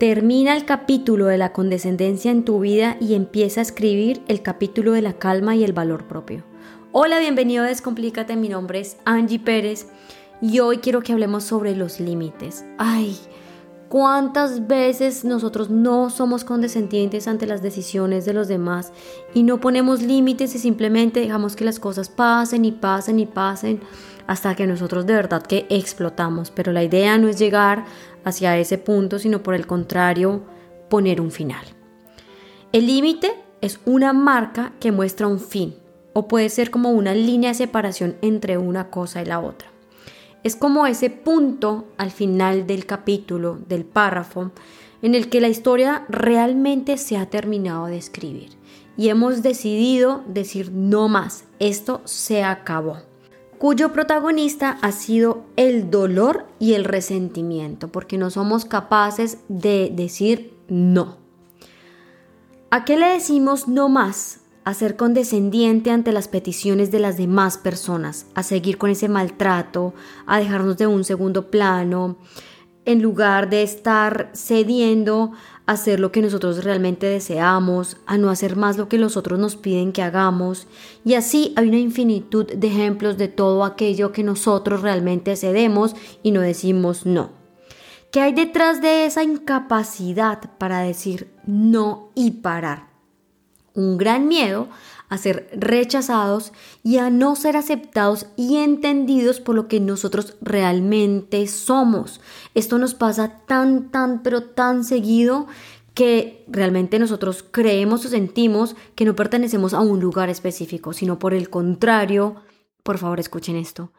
Termina el capítulo de la condescendencia en tu vida y empieza a escribir el capítulo de la calma y el valor propio. Hola, bienvenido a Descomplícate, mi nombre es Angie Pérez y hoy quiero que hablemos sobre los límites. Ay, ¿Cuántas veces nosotros no somos condescendientes ante las decisiones de los demás y no ponemos límites y simplemente dejamos que las cosas pasen y pasen y pasen hasta que nosotros de verdad que explotamos? Pero la idea no es llegar hacia ese punto, sino por el contrario, poner un final. El límite es una marca que muestra un fin o puede ser como una línea de separación entre una cosa y la otra. Es como ese punto al final del capítulo, del párrafo, en el que la historia realmente se ha terminado de escribir y hemos decidido decir no más, esto se acabó, cuyo protagonista ha sido el dolor y el resentimiento, porque no somos capaces de decir no. ¿A qué le decimos no más? a ser condescendiente ante las peticiones de las demás personas, a seguir con ese maltrato, a dejarnos de un segundo plano, en lugar de estar cediendo hacer lo que nosotros realmente deseamos, a no hacer más lo que los otros nos piden que hagamos. Y así hay una infinitud de ejemplos de todo aquello que nosotros realmente cedemos y no decimos no. ¿Qué hay detrás de esa incapacidad para decir no y parar? un gran miedo a ser rechazados y a no ser aceptados y entendidos por lo que nosotros realmente somos. Esto nos pasa tan, tan, pero tan seguido que realmente nosotros creemos o sentimos que no pertenecemos a un lugar específico, sino por el contrario, por favor escuchen esto,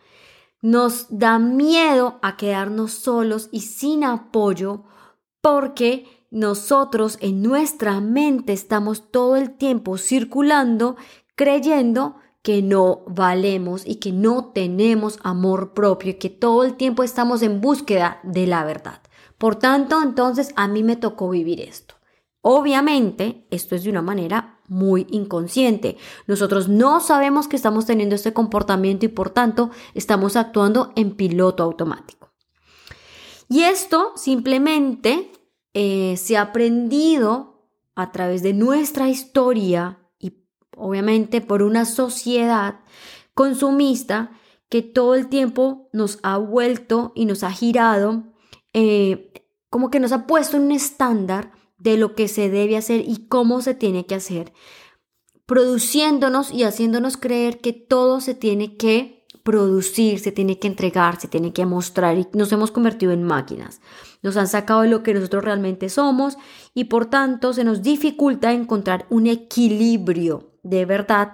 nos da miedo a quedarnos solos y sin apoyo porque nosotros en nuestra mente estamos todo el tiempo circulando creyendo que no valemos y que no tenemos amor propio y que todo el tiempo estamos en búsqueda de la verdad. Por tanto, entonces a mí me tocó vivir esto. Obviamente, esto es de una manera muy inconsciente. Nosotros no sabemos que estamos teniendo este comportamiento y por tanto estamos actuando en piloto automático. Y esto simplemente eh, se ha aprendido a través de nuestra historia y obviamente por una sociedad consumista que todo el tiempo nos ha vuelto y nos ha girado, eh, como que nos ha puesto un estándar de lo que se debe hacer y cómo se tiene que hacer, produciéndonos y haciéndonos creer que todo se tiene que producir, se tiene que entregar, se tiene que mostrar y nos hemos convertido en máquinas. Nos han sacado de lo que nosotros realmente somos y por tanto se nos dificulta encontrar un equilibrio de verdad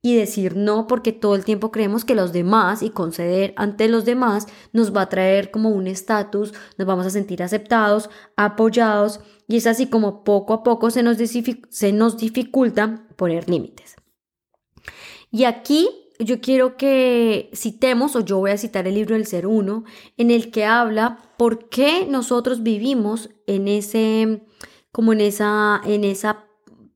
y decir no porque todo el tiempo creemos que los demás y conceder ante los demás nos va a traer como un estatus, nos vamos a sentir aceptados, apoyados y es así como poco a poco se nos, se nos dificulta poner límites. Y aquí yo quiero que citemos, o yo voy a citar el libro del Ser Uno, en el que habla por qué nosotros vivimos en ese, como en esa, en esa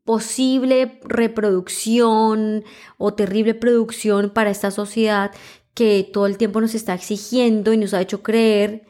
posible reproducción o terrible producción para esta sociedad que todo el tiempo nos está exigiendo y nos ha hecho creer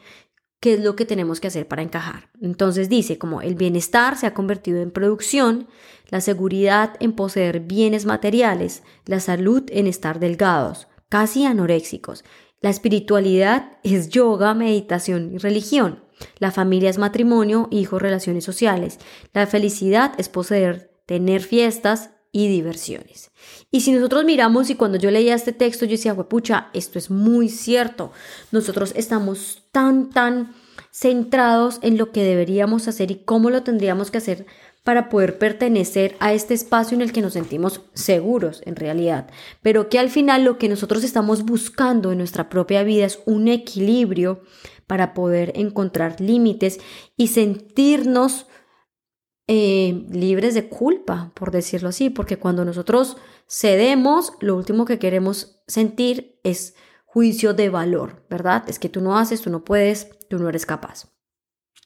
qué es lo que tenemos que hacer para encajar. Entonces dice como el bienestar se ha convertido en producción, la seguridad en poseer bienes materiales, la salud en estar delgados, casi anoréxicos. La espiritualidad es yoga, meditación y religión. La familia es matrimonio, hijos, relaciones sociales. La felicidad es poseer, tener fiestas, y diversiones. Y si nosotros miramos y cuando yo leía este texto yo decía, pucha, esto es muy cierto. Nosotros estamos tan, tan centrados en lo que deberíamos hacer y cómo lo tendríamos que hacer para poder pertenecer a este espacio en el que nos sentimos seguros en realidad, pero que al final lo que nosotros estamos buscando en nuestra propia vida es un equilibrio para poder encontrar límites y sentirnos eh, libres de culpa, por decirlo así, porque cuando nosotros cedemos, lo último que queremos sentir es juicio de valor, ¿verdad? Es que tú no haces, tú no puedes, tú no eres capaz.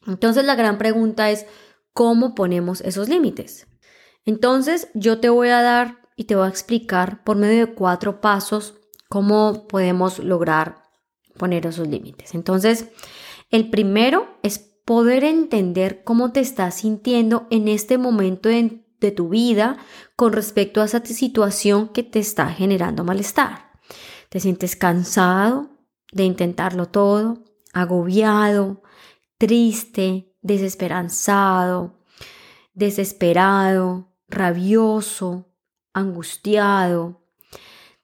Entonces la gran pregunta es, ¿cómo ponemos esos límites? Entonces yo te voy a dar y te voy a explicar por medio de cuatro pasos cómo podemos lograr poner esos límites. Entonces, el primero poder entender cómo te estás sintiendo en este momento de, tu vida con respecto a esa situación que te está generando malestar. Te sientes cansado de intentarlo todo, agobiado, triste, desesperanzado, desesperado, rabioso, angustiado.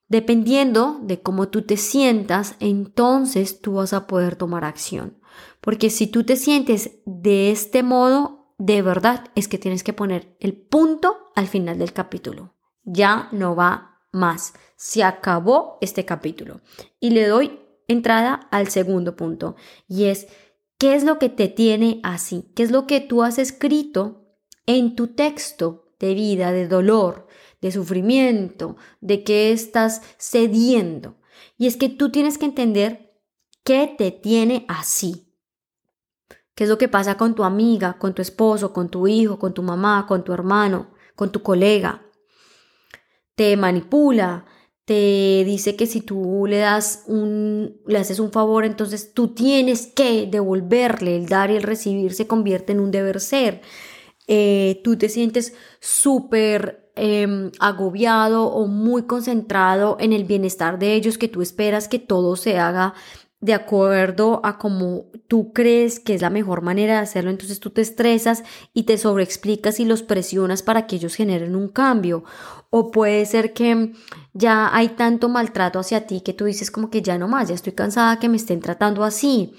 Dependiendo de cómo tú te sientas, entonces tú vas a poder tomar acción. Porque si tú te sientes de este modo, de verdad es que tienes que poner el punto al final del capítulo. Ya no va más. Se acabó este capítulo. Y le doy entrada al segundo punto. Y es, ¿qué es lo que te tiene así? ¿Qué es lo que tú has escrito en tu texto de vida, de dolor, de sufrimiento, de que estás cediendo? Y es que tú tienes que entender qué te tiene así. ¿Qué es lo que pasa con tu amiga, con tu esposo, con tu hijo, con tu mamá, con tu hermano, con tu colega? Te manipula, te dice que si tú le das un, le haces un favor, entonces tú tienes que devolverle, el dar y el recibir se convierte en un deber ser. Eh, tú te sientes súper em, agobiado o muy concentrado en el bienestar de ellos, que tú esperas que todo se haga de acuerdo a cómo tú crees que es la mejor manera de hacerlo, entonces tú te estresas y te sobreexplicas y los presionas para que ellos generen un cambio. O puede ser que ya hay tanto maltrato hacia ti que tú dices como que ya no más, ya estoy cansada que me estén tratando así.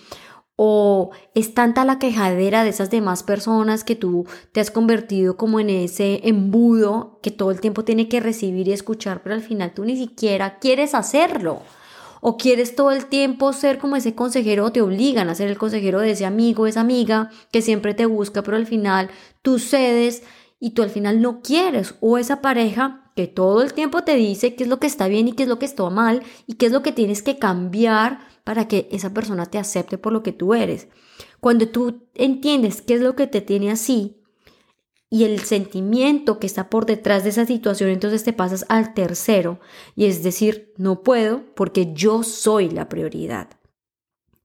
O es tanta la quejadera de esas demás personas que tú te has convertido como en ese embudo que todo el tiempo tiene que recibir y escuchar, pero al final tú ni siquiera quieres hacerlo o quieres todo el tiempo ser como ese consejero o te obligan a ser el consejero de ese amigo, esa amiga que siempre te busca, pero al final tú cedes y tú al final no quieres o esa pareja que todo el tiempo te dice qué es lo que está bien y qué es lo que está mal y qué es lo que tienes que cambiar para que esa persona te acepte por lo que tú eres. Cuando tú entiendes qué es lo que te tiene así, y el sentimiento que está por detrás de esa situación, entonces te pasas al tercero y es decir, no puedo porque yo soy la prioridad.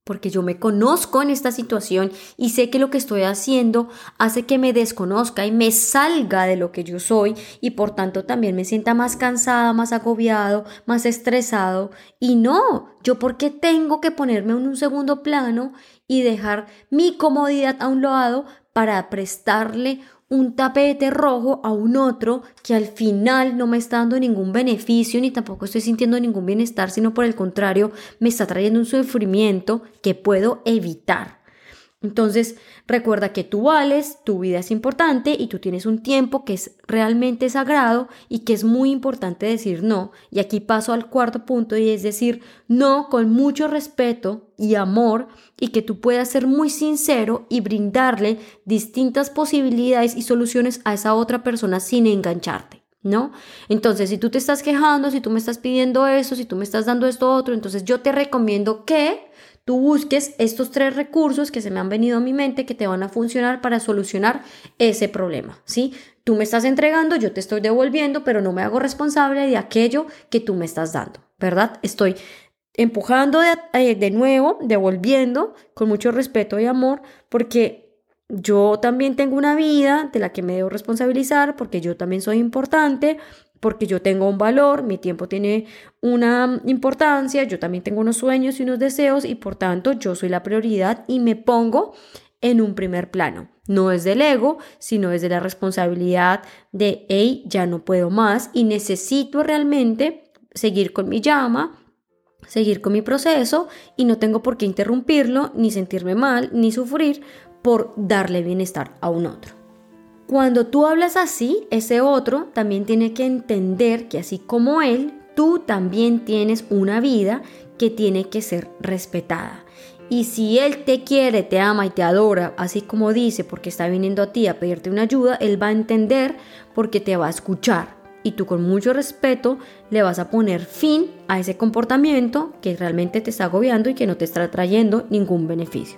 Porque yo me conozco en esta situación y sé que lo que estoy haciendo hace que me desconozca y me salga de lo que yo soy y por tanto también me sienta más cansada, más agobiado, más estresado. Y no, yo porque tengo que ponerme en un segundo plano y dejar mi comodidad a un lado para prestarle un tapete rojo a un otro que al final no me está dando ningún beneficio ni tampoco estoy sintiendo ningún bienestar, sino por el contrario me está trayendo un sufrimiento que puedo evitar. Entonces, recuerda que tú vales, tu vida es importante y tú tienes un tiempo que es realmente sagrado y que es muy importante decir no. Y aquí paso al cuarto punto y es decir no con mucho respeto y amor y que tú puedas ser muy sincero y brindarle distintas posibilidades y soluciones a esa otra persona sin engancharte. ¿No? Entonces, si tú te estás quejando, si tú me estás pidiendo eso, si tú me estás dando esto otro, entonces yo te recomiendo que tú busques estos tres recursos que se me han venido a mi mente que te van a funcionar para solucionar ese problema, ¿sí? Tú me estás entregando, yo te estoy devolviendo, pero no me hago responsable de aquello que tú me estás dando, ¿verdad? Estoy empujando de, eh, de nuevo, devolviendo con mucho respeto y amor, porque yo también tengo una vida de la que me debo responsabilizar, porque yo también soy importante, porque yo tengo un valor, mi tiempo tiene una importancia, yo también tengo unos sueños y unos deseos y por tanto yo soy la prioridad y me pongo en un primer plano. No es del ego, sino es de la responsabilidad de, hey, ya no puedo más y necesito realmente seguir con mi llama, seguir con mi proceso y no tengo por qué interrumpirlo, ni sentirme mal, ni sufrir por darle bienestar a un otro. Cuando tú hablas así, ese otro también tiene que entender que así como él, tú también tienes una vida que tiene que ser respetada. Y si él te quiere, te ama y te adora, así como dice, porque está viniendo a ti a pedirte una ayuda, él va a entender porque te va a escuchar. Y tú con mucho respeto le vas a poner fin a ese comportamiento que realmente te está agobiando y que no te está trayendo ningún beneficio.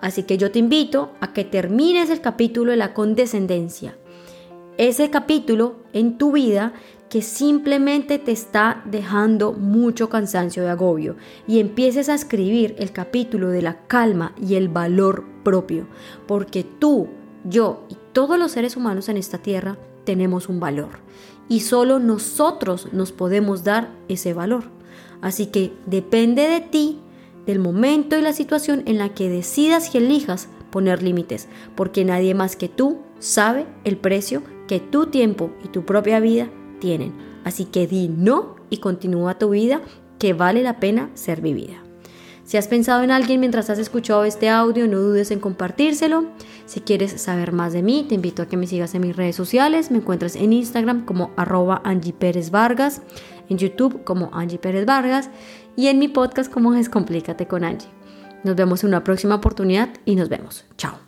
Así que yo te invito a que termines el capítulo de la condescendencia. Ese capítulo en tu vida que simplemente te está dejando mucho cansancio y agobio y empieces a escribir el capítulo de la calma y el valor propio, porque tú, yo y todos los seres humanos en esta tierra tenemos un valor y solo nosotros nos podemos dar ese valor. Así que depende de ti, del momento y la situación en la que decidas y elijas poner límites, porque nadie más que tú sabe el precio que tu tiempo y tu propia vida tienen. Así que di no y continúa tu vida que vale la pena ser vivida. Si has pensado en alguien mientras has escuchado este audio, no dudes en compartírselo. Si quieres saber más de mí, te invito a que me sigas en mis redes sociales. Me encuentras en Instagram como arroba Angie Vargas, en YouTube como Angie Pérez Vargas y en mi podcast como Descomplícate con Angie. Nos vemos en una próxima oportunidad y nos vemos. Chao.